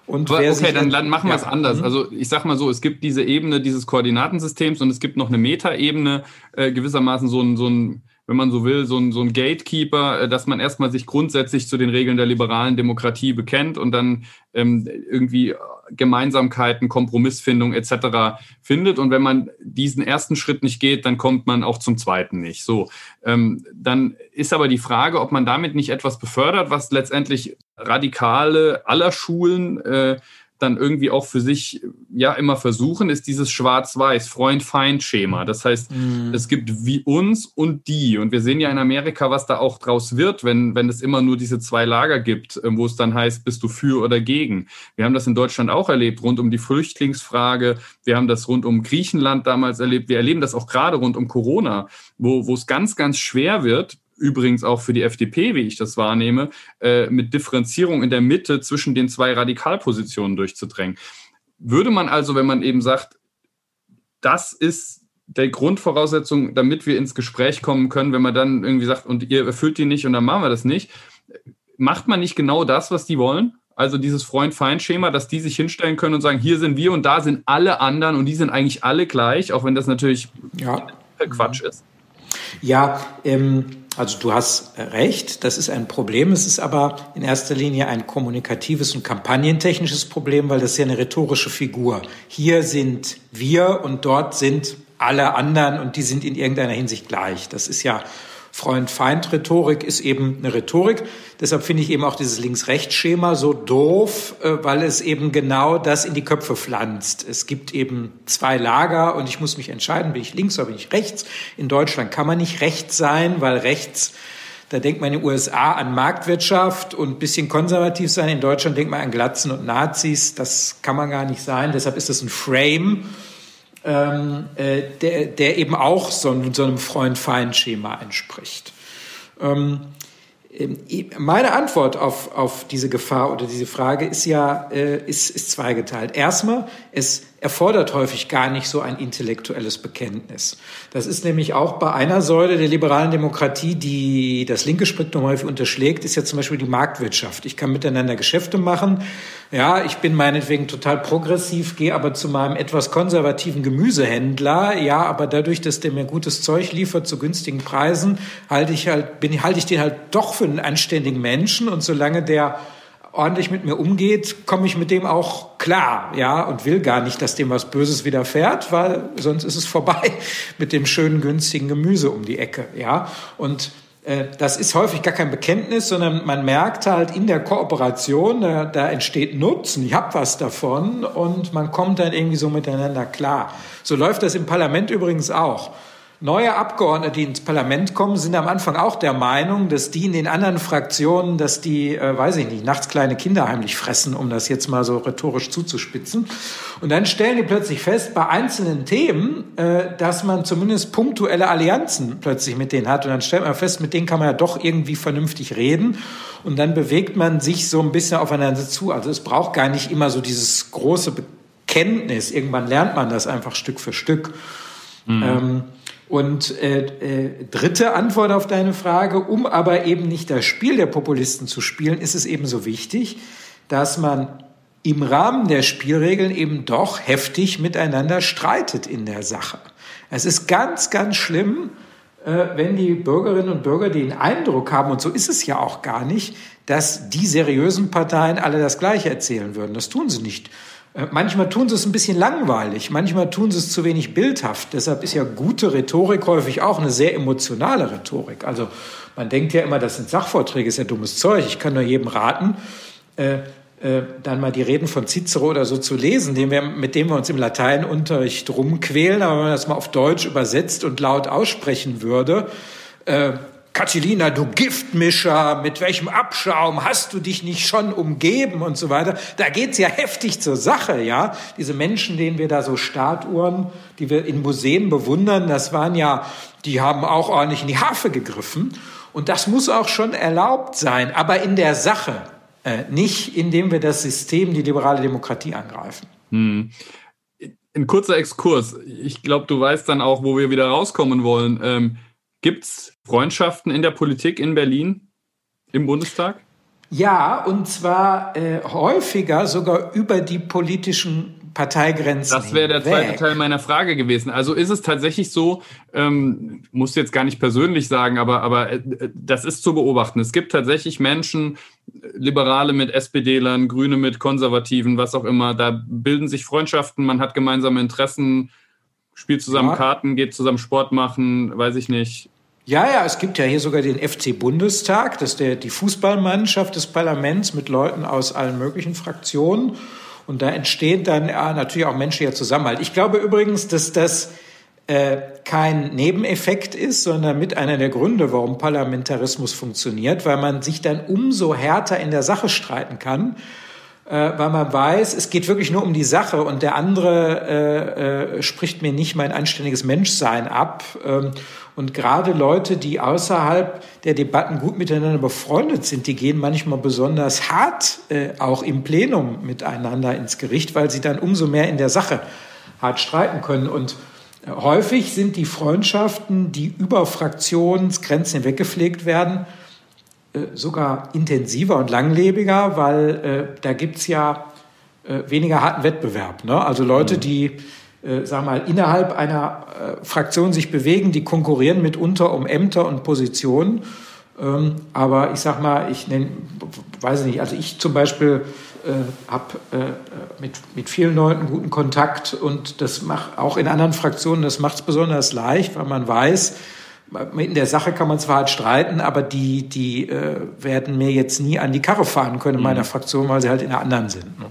Und Aber, okay, dann, dann machen wir es anders. Mhm. Also ich sag mal so, es gibt diese Ebene dieses Koordinatensystems und es gibt noch eine Metaebene, äh, gewissermaßen so ein, so ein wenn man so will, so ein, so ein Gatekeeper, äh, dass man erstmal sich grundsätzlich zu den Regeln der liberalen Demokratie bekennt und dann ähm, irgendwie Gemeinsamkeiten, Kompromissfindung etc. findet. Und wenn man diesen ersten Schritt nicht geht, dann kommt man auch zum zweiten nicht. So, ähm, dann ist aber die Frage, ob man damit nicht etwas befördert, was letztendlich Radikale aller Schulen äh, dann irgendwie auch für sich ja immer versuchen, ist dieses Schwarz-Weiß, Freund-Feind-Schema. Das heißt, mm. es gibt wie uns und die. Und wir sehen ja in Amerika, was da auch draus wird, wenn, wenn es immer nur diese zwei Lager gibt, äh, wo es dann heißt, bist du für oder gegen. Wir haben das in Deutschland auch erlebt, rund um die Flüchtlingsfrage. Wir haben das rund um Griechenland damals erlebt. Wir erleben das auch gerade rund um Corona, wo, wo es ganz, ganz schwer wird, übrigens auch für die FDP, wie ich das wahrnehme, äh, mit Differenzierung in der Mitte zwischen den zwei Radikalpositionen durchzudrängen. Würde man also, wenn man eben sagt, das ist der Grundvoraussetzung, damit wir ins Gespräch kommen können, wenn man dann irgendwie sagt, und ihr erfüllt die nicht und dann machen wir das nicht, macht man nicht genau das, was die wollen? Also dieses Freund-Feind-Schema, dass die sich hinstellen können und sagen, hier sind wir und da sind alle anderen und die sind eigentlich alle gleich, auch wenn das natürlich ja. Quatsch ist. Ja, ähm, also du hast recht, das ist ein Problem. Es ist aber in erster Linie ein kommunikatives und kampagnentechnisches Problem, weil das ist ja eine rhetorische Figur. Hier sind wir und dort sind alle anderen und die sind in irgendeiner Hinsicht gleich. Das ist ja Freund-Feind-Rhetorik ist eben eine Rhetorik. Deshalb finde ich eben auch dieses Links-Rechts-Schema so doof, äh, weil es eben genau das in die Köpfe pflanzt. Es gibt eben zwei Lager und ich muss mich entscheiden, bin ich links oder bin ich rechts. In Deutschland kann man nicht rechts sein, weil rechts da denkt man in den USA an Marktwirtschaft und bisschen konservativ sein. In Deutschland denkt man an Glatzen und Nazis. Das kann man gar nicht sein. Deshalb ist das ein Frame ähm, äh, der, der eben auch so, so einem Freund-Feind-Schema entspricht. Ähm, ähm, meine Antwort auf, auf diese Gefahr oder diese Frage ist ja äh, ist, ist zweigeteilt. Erstmal, es erfordert häufig gar nicht so ein intellektuelles Bekenntnis. Das ist nämlich auch bei einer Säule der liberalen Demokratie, die das linke Spektrum häufig unterschlägt, ist ja zum Beispiel die Marktwirtschaft. Ich kann miteinander Geschäfte machen. Ja, ich bin meinetwegen total progressiv, gehe aber zu meinem etwas konservativen Gemüsehändler. Ja, aber dadurch, dass der mir gutes Zeug liefert zu günstigen Preisen, halte ich halt, bin, halte ich den halt doch für einen anständigen Menschen. Und solange der ordentlich mit mir umgeht, komme ich mit dem auch klar, ja, und will gar nicht, dass dem was Böses widerfährt, weil sonst ist es vorbei mit dem schönen, günstigen Gemüse um die Ecke, ja. Und äh, das ist häufig gar kein Bekenntnis, sondern man merkt halt in der Kooperation, da, da entsteht Nutzen, ich habe was davon und man kommt dann irgendwie so miteinander klar. So läuft das im Parlament übrigens auch. Neue Abgeordnete, die ins Parlament kommen, sind am Anfang auch der Meinung, dass die in den anderen Fraktionen, dass die, äh, weiß ich nicht, nachts kleine Kinder heimlich fressen, um das jetzt mal so rhetorisch zuzuspitzen. Und dann stellen die plötzlich fest, bei einzelnen Themen, äh, dass man zumindest punktuelle Allianzen plötzlich mit denen hat. Und dann stellt man fest, mit denen kann man ja doch irgendwie vernünftig reden. Und dann bewegt man sich so ein bisschen aufeinander zu. Also es braucht gar nicht immer so dieses große Bekenntnis. Irgendwann lernt man das einfach Stück für Stück. Mhm. Ähm, und äh, äh, dritte Antwort auf deine Frage, um aber eben nicht das Spiel der Populisten zu spielen, ist es eben so wichtig, dass man im Rahmen der Spielregeln eben doch heftig miteinander streitet in der Sache. Es ist ganz, ganz schlimm, äh, wenn die Bürgerinnen und Bürger den Eindruck haben, und so ist es ja auch gar nicht, dass die seriösen Parteien alle das Gleiche erzählen würden. Das tun sie nicht. Äh, manchmal tun sie es ein bisschen langweilig, manchmal tun sie es zu wenig bildhaft. Deshalb ist ja gute Rhetorik häufig auch eine sehr emotionale Rhetorik. Also man denkt ja immer, das sind Sachvorträge, ist ja dummes Zeug. Ich kann nur jedem raten, äh, äh, dann mal die Reden von Cicero oder so zu lesen, wir, mit dem wir uns im Lateinunterricht rumquälen. Aber wenn man das mal auf Deutsch übersetzt und laut aussprechen würde, äh, Catilina, du Giftmischer, mit welchem Abschaum hast du dich nicht schon umgeben und so weiter. Da geht's ja heftig zur Sache, ja. Diese Menschen, denen wir da so Statuhren, die wir in Museen bewundern, das waren ja, die haben auch ordentlich in die Harfe gegriffen. Und das muss auch schon erlaubt sein, aber in der Sache, äh, nicht indem wir das System, die liberale Demokratie angreifen. Hm. Ein kurzer Exkurs. Ich glaube, du weißt dann auch, wo wir wieder rauskommen wollen. Ähm, Gibt es Freundschaften in der Politik in Berlin im Bundestag? Ja, und zwar äh, häufiger sogar über die politischen Parteigrenzen. Das wäre der zweite Teil meiner Frage gewesen. Also ist es tatsächlich so, ähm, muss jetzt gar nicht persönlich sagen, aber, aber äh, das ist zu beobachten. Es gibt tatsächlich Menschen, Liberale mit SPDlern, Grüne mit Konservativen, was auch immer, da bilden sich Freundschaften, man hat gemeinsame Interessen, spielt zusammen ja. Karten, geht zusammen Sport machen, weiß ich nicht. Ja, ja, es gibt ja hier sogar den FC Bundestag, das ist der, die Fußballmannschaft des Parlaments mit Leuten aus allen möglichen Fraktionen. Und da entsteht dann ja, natürlich auch menschlicher Zusammenhalt. Ich glaube übrigens, dass das äh, kein Nebeneffekt ist, sondern mit einer der Gründe, warum Parlamentarismus funktioniert, weil man sich dann umso härter in der Sache streiten kann, äh, weil man weiß, es geht wirklich nur um die Sache und der andere äh, äh, spricht mir nicht mein anständiges Menschsein ab. Ähm, und gerade Leute, die außerhalb der Debatten gut miteinander befreundet sind, die gehen manchmal besonders hart äh, auch im Plenum miteinander ins Gericht, weil sie dann umso mehr in der Sache hart streiten können. Und äh, häufig sind die Freundschaften, die über Fraktionsgrenzen hinweg gepflegt werden, sogar intensiver und langlebiger, weil äh, da gibt's ja äh, weniger harten Wettbewerb. Ne? Also Leute, mhm. die äh, sag mal, innerhalb einer äh, Fraktion sich bewegen, die konkurrieren mitunter um Ämter und Positionen. Ähm, aber ich sag mal, ich nenn, weiß nicht, also ich zum Beispiel äh, habe äh, mit, mit vielen Leuten guten Kontakt und das macht auch in anderen Fraktionen, das macht es besonders leicht, weil man weiß, in der Sache kann man zwar halt streiten, aber die, die äh, werden mir jetzt nie an die Karre fahren können in meiner mhm. Fraktion, weil sie halt in der anderen sind. Ne?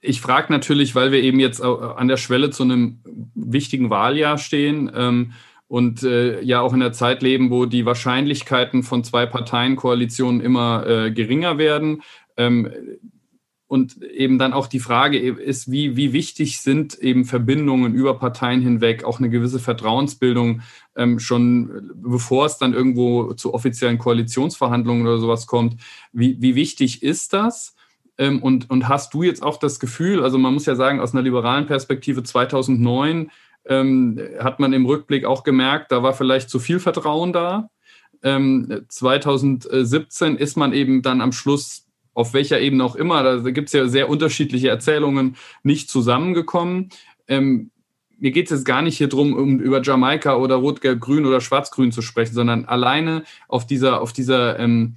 ich frage natürlich, weil wir eben jetzt an der Schwelle zu einem wichtigen Wahljahr stehen ähm, und äh, ja auch in der Zeit leben, wo die Wahrscheinlichkeiten von zwei Parteienkoalitionen immer äh, geringer werden. Ähm, und eben dann auch die Frage ist, wie, wie wichtig sind eben Verbindungen über Parteien hinweg, auch eine gewisse Vertrauensbildung ähm, schon, bevor es dann irgendwo zu offiziellen Koalitionsverhandlungen oder sowas kommt. Wie, wie wichtig ist das? Ähm, und, und hast du jetzt auch das Gefühl, also man muss ja sagen, aus einer liberalen Perspektive 2009 ähm, hat man im Rückblick auch gemerkt, da war vielleicht zu viel Vertrauen da. Ähm, 2017 ist man eben dann am Schluss, auf welcher Ebene auch immer, da gibt es ja sehr unterschiedliche Erzählungen, nicht zusammengekommen. Ähm, mir geht es jetzt gar nicht hier drum, um über Jamaika oder Rot-Gelb-Grün oder Schwarz-Grün zu sprechen, sondern alleine auf dieser, auf dieser ähm,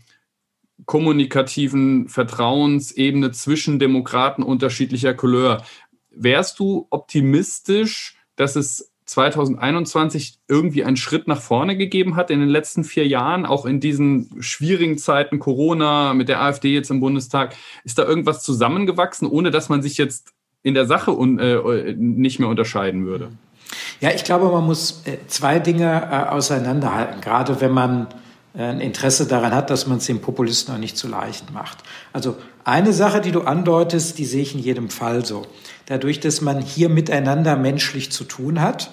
kommunikativen Vertrauensebene zwischen Demokraten unterschiedlicher Couleur. Wärst du optimistisch, dass es 2021 irgendwie einen Schritt nach vorne gegeben hat in den letzten vier Jahren, auch in diesen schwierigen Zeiten Corona mit der AfD jetzt im Bundestag? Ist da irgendwas zusammengewachsen, ohne dass man sich jetzt in der Sache un, äh, nicht mehr unterscheiden würde? Ja, ich glaube, man muss äh, zwei Dinge äh, auseinanderhalten, gerade wenn man äh, ein Interesse daran hat, dass man es den Populisten auch nicht zu leicht macht. Also eine Sache, die du andeutest, die sehe ich in jedem Fall so. Dadurch, dass man hier miteinander menschlich zu tun hat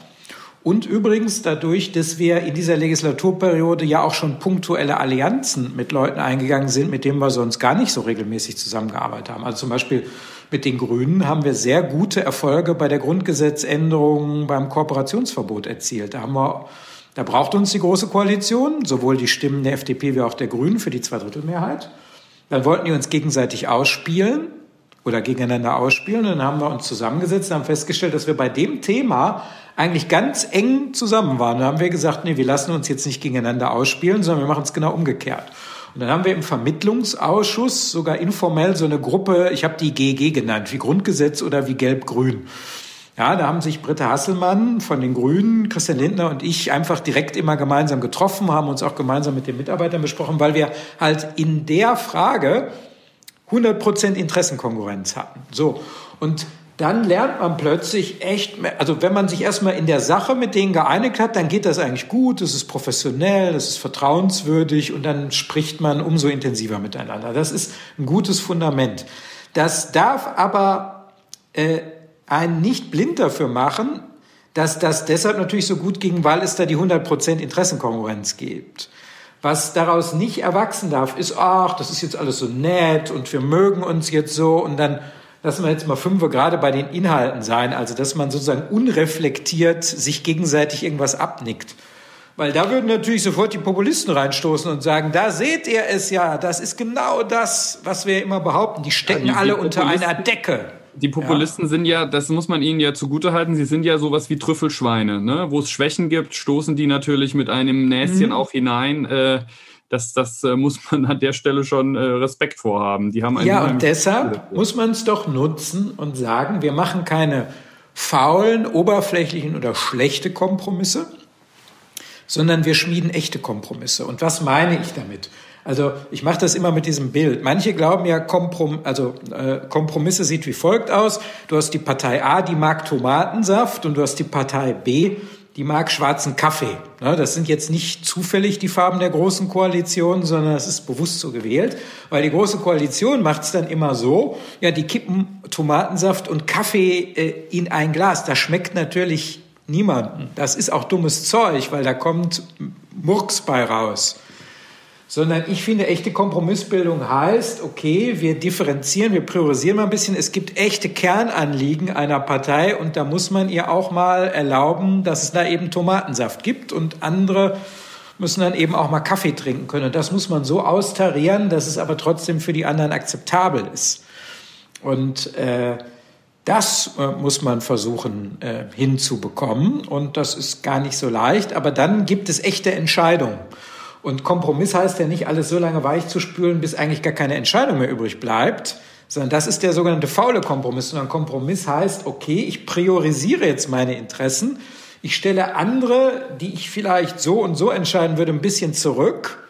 und übrigens dadurch, dass wir in dieser Legislaturperiode ja auch schon punktuelle Allianzen mit Leuten eingegangen sind, mit denen wir sonst gar nicht so regelmäßig zusammengearbeitet haben. Also zum Beispiel mit den Grünen haben wir sehr gute Erfolge bei der Grundgesetzänderung beim Kooperationsverbot erzielt. Da haben wir da braucht uns die Große Koalition, sowohl die Stimmen der FDP wie auch der Grünen für die Zweidrittelmehrheit. Dann wollten die uns gegenseitig ausspielen oder gegeneinander ausspielen. Und dann haben wir uns zusammengesetzt und haben festgestellt, dass wir bei dem Thema eigentlich ganz eng zusammen waren. Da haben wir gesagt, nee, wir lassen uns jetzt nicht gegeneinander ausspielen, sondern wir machen es genau umgekehrt. Und dann haben wir im Vermittlungsausschuss sogar informell so eine Gruppe, ich habe die GG genannt, wie Grundgesetz oder wie Gelb-Grün. Ja, da haben sich Britta Hasselmann von den Grünen, Christian Lindner und ich einfach direkt immer gemeinsam getroffen, haben uns auch gemeinsam mit den Mitarbeitern besprochen, weil wir halt in der Frage 100 Prozent Interessenkonkurrenz hatten. So. Und dann lernt man plötzlich echt, also wenn man sich erstmal in der Sache mit denen geeinigt hat, dann geht das eigentlich gut, es ist professionell, es ist vertrauenswürdig und dann spricht man umso intensiver miteinander. Das ist ein gutes Fundament. Das darf aber äh, einen nicht blind dafür machen, dass das deshalb natürlich so gut ging, weil es da die 100% Interessenkonkurrenz gibt. Was daraus nicht erwachsen darf, ist, ach, das ist jetzt alles so nett und wir mögen uns jetzt so und dann lassen wir jetzt mal fünf gerade bei den Inhalten sein, also dass man sozusagen unreflektiert sich gegenseitig irgendwas abnickt. Weil da würden natürlich sofort die Populisten reinstoßen und sagen, da seht ihr es ja, das ist genau das, was wir immer behaupten. Die stecken ja, die, alle unter einer Decke die Populisten ja. sind ja, das muss man ihnen ja zugutehalten, sie sind ja sowas wie Trüffelschweine. Ne? Wo es Schwächen gibt, stoßen die natürlich mit einem Näschen mhm. auch hinein. Äh, das, das äh, muss man an der Stelle schon äh, Respekt vorhaben. Die haben ja, und deshalb muss man es doch nutzen und sagen, wir machen keine faulen, oberflächlichen oder schlechte Kompromisse, sondern wir schmieden echte Kompromisse. Und was meine ich damit? Also ich mache das immer mit diesem Bild. Manche glauben ja, Komprom also, äh, Kompromisse sieht wie folgt aus. Du hast die Partei A, die mag Tomatensaft und du hast die Partei B, die mag schwarzen Kaffee. Ne, das sind jetzt nicht zufällig die Farben der Großen Koalition, sondern es ist bewusst so gewählt, weil die Große Koalition macht es dann immer so, ja, die kippen Tomatensaft und Kaffee äh, in ein Glas. Das schmeckt natürlich niemanden. Das ist auch dummes Zeug, weil da kommt Murks bei raus sondern ich finde, echte Kompromissbildung heißt, okay, wir differenzieren, wir priorisieren mal ein bisschen. Es gibt echte Kernanliegen einer Partei und da muss man ihr auch mal erlauben, dass es da eben Tomatensaft gibt und andere müssen dann eben auch mal Kaffee trinken können. Und das muss man so austarieren, dass es aber trotzdem für die anderen akzeptabel ist. Und äh, das äh, muss man versuchen äh, hinzubekommen. Und das ist gar nicht so leicht. Aber dann gibt es echte Entscheidungen. Und Kompromiss heißt ja nicht, alles so lange weich zu spülen, bis eigentlich gar keine Entscheidung mehr übrig bleibt, sondern das ist der sogenannte faule Kompromiss. Und ein Kompromiss heißt, okay, ich priorisiere jetzt meine Interessen, ich stelle andere, die ich vielleicht so und so entscheiden würde, ein bisschen zurück.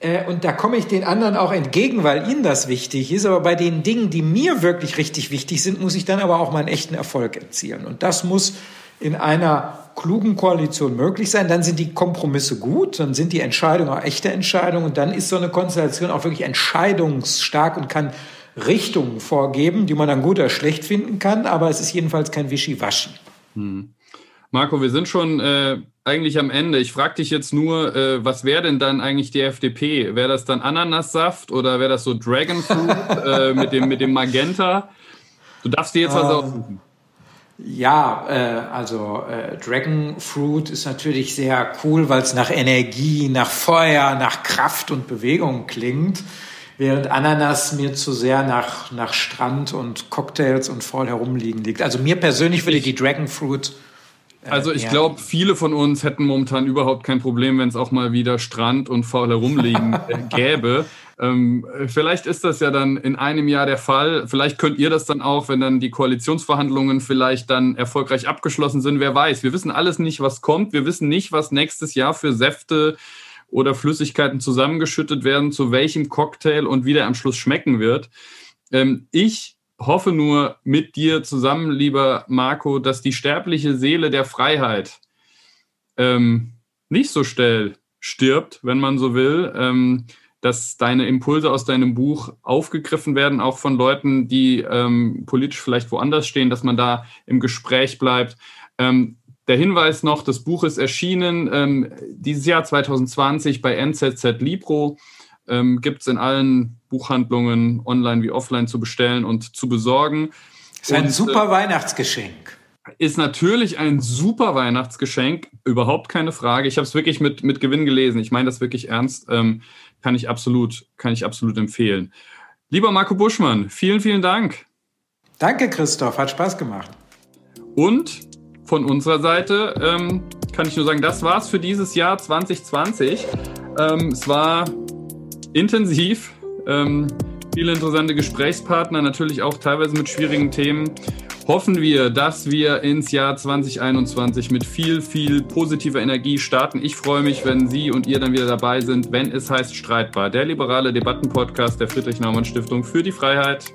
Äh, und da komme ich den anderen auch entgegen, weil ihnen das wichtig ist. Aber bei den Dingen, die mir wirklich richtig wichtig sind, muss ich dann aber auch meinen echten Erfolg erzielen. Und das muss in einer klugen Koalition möglich sein. Dann sind die Kompromisse gut, dann sind die Entscheidungen auch echte Entscheidungen und dann ist so eine Konstellation auch wirklich entscheidungsstark und kann Richtungen vorgeben, die man dann gut oder schlecht finden kann, aber es ist jedenfalls kein Wischiwaschi. Hm. Marco, wir sind schon äh, eigentlich am Ende. Ich frage dich jetzt nur, äh, was wäre denn dann eigentlich die FDP? Wäre das dann Ananassaft oder wäre das so Dragonfruit äh, mit, dem, mit dem Magenta? Du darfst dir jetzt was ähm, aussuchen. Ja, äh, also äh, Dragon Fruit ist natürlich sehr cool, weil es nach Energie, nach Feuer, nach Kraft und Bewegung klingt, während Ananas mir zu sehr nach, nach Strand und Cocktails und voll herumliegen liegt. Also mir persönlich würde die Dragon Fruit äh, also ich glaube, viele von uns hätten momentan überhaupt kein Problem, wenn es auch mal wieder Strand und faul herumliegen äh, gäbe. Ähm, vielleicht ist das ja dann in einem Jahr der Fall. Vielleicht könnt ihr das dann auch, wenn dann die Koalitionsverhandlungen vielleicht dann erfolgreich abgeschlossen sind. Wer weiß. Wir wissen alles nicht, was kommt. Wir wissen nicht, was nächstes Jahr für Säfte oder Flüssigkeiten zusammengeschüttet werden, zu welchem Cocktail und wie der am Schluss schmecken wird. Ähm, ich hoffe nur mit dir zusammen, lieber Marco, dass die sterbliche Seele der Freiheit ähm, nicht so schnell stirbt, wenn man so will, ähm, dass deine Impulse aus deinem Buch aufgegriffen werden, auch von Leuten, die ähm, politisch vielleicht woanders stehen, dass man da im Gespräch bleibt. Ähm, der Hinweis noch, das Buch ist erschienen ähm, dieses Jahr 2020 bei NZZ Libro. Ähm, Gibt es in allen Buchhandlungen online wie offline zu bestellen und zu besorgen. Ist ein und, super äh, Weihnachtsgeschenk. Ist natürlich ein super Weihnachtsgeschenk, überhaupt keine Frage. Ich habe es wirklich mit, mit Gewinn gelesen. Ich meine das wirklich ernst. Ähm, kann ich absolut, kann ich absolut empfehlen. Lieber Marco Buschmann, vielen, vielen Dank. Danke, Christoph, hat Spaß gemacht. Und von unserer Seite ähm, kann ich nur sagen, das war's für dieses Jahr 2020. Ähm, es war intensiv. Ähm, viele interessante Gesprächspartner, natürlich auch teilweise mit schwierigen Themen. Hoffen wir, dass wir ins Jahr 2021 mit viel, viel positiver Energie starten. Ich freue mich, wenn Sie und ihr dann wieder dabei sind, wenn es heißt Streitbar, der liberale Debattenpodcast der Friedrich-Naumann-Stiftung für die Freiheit.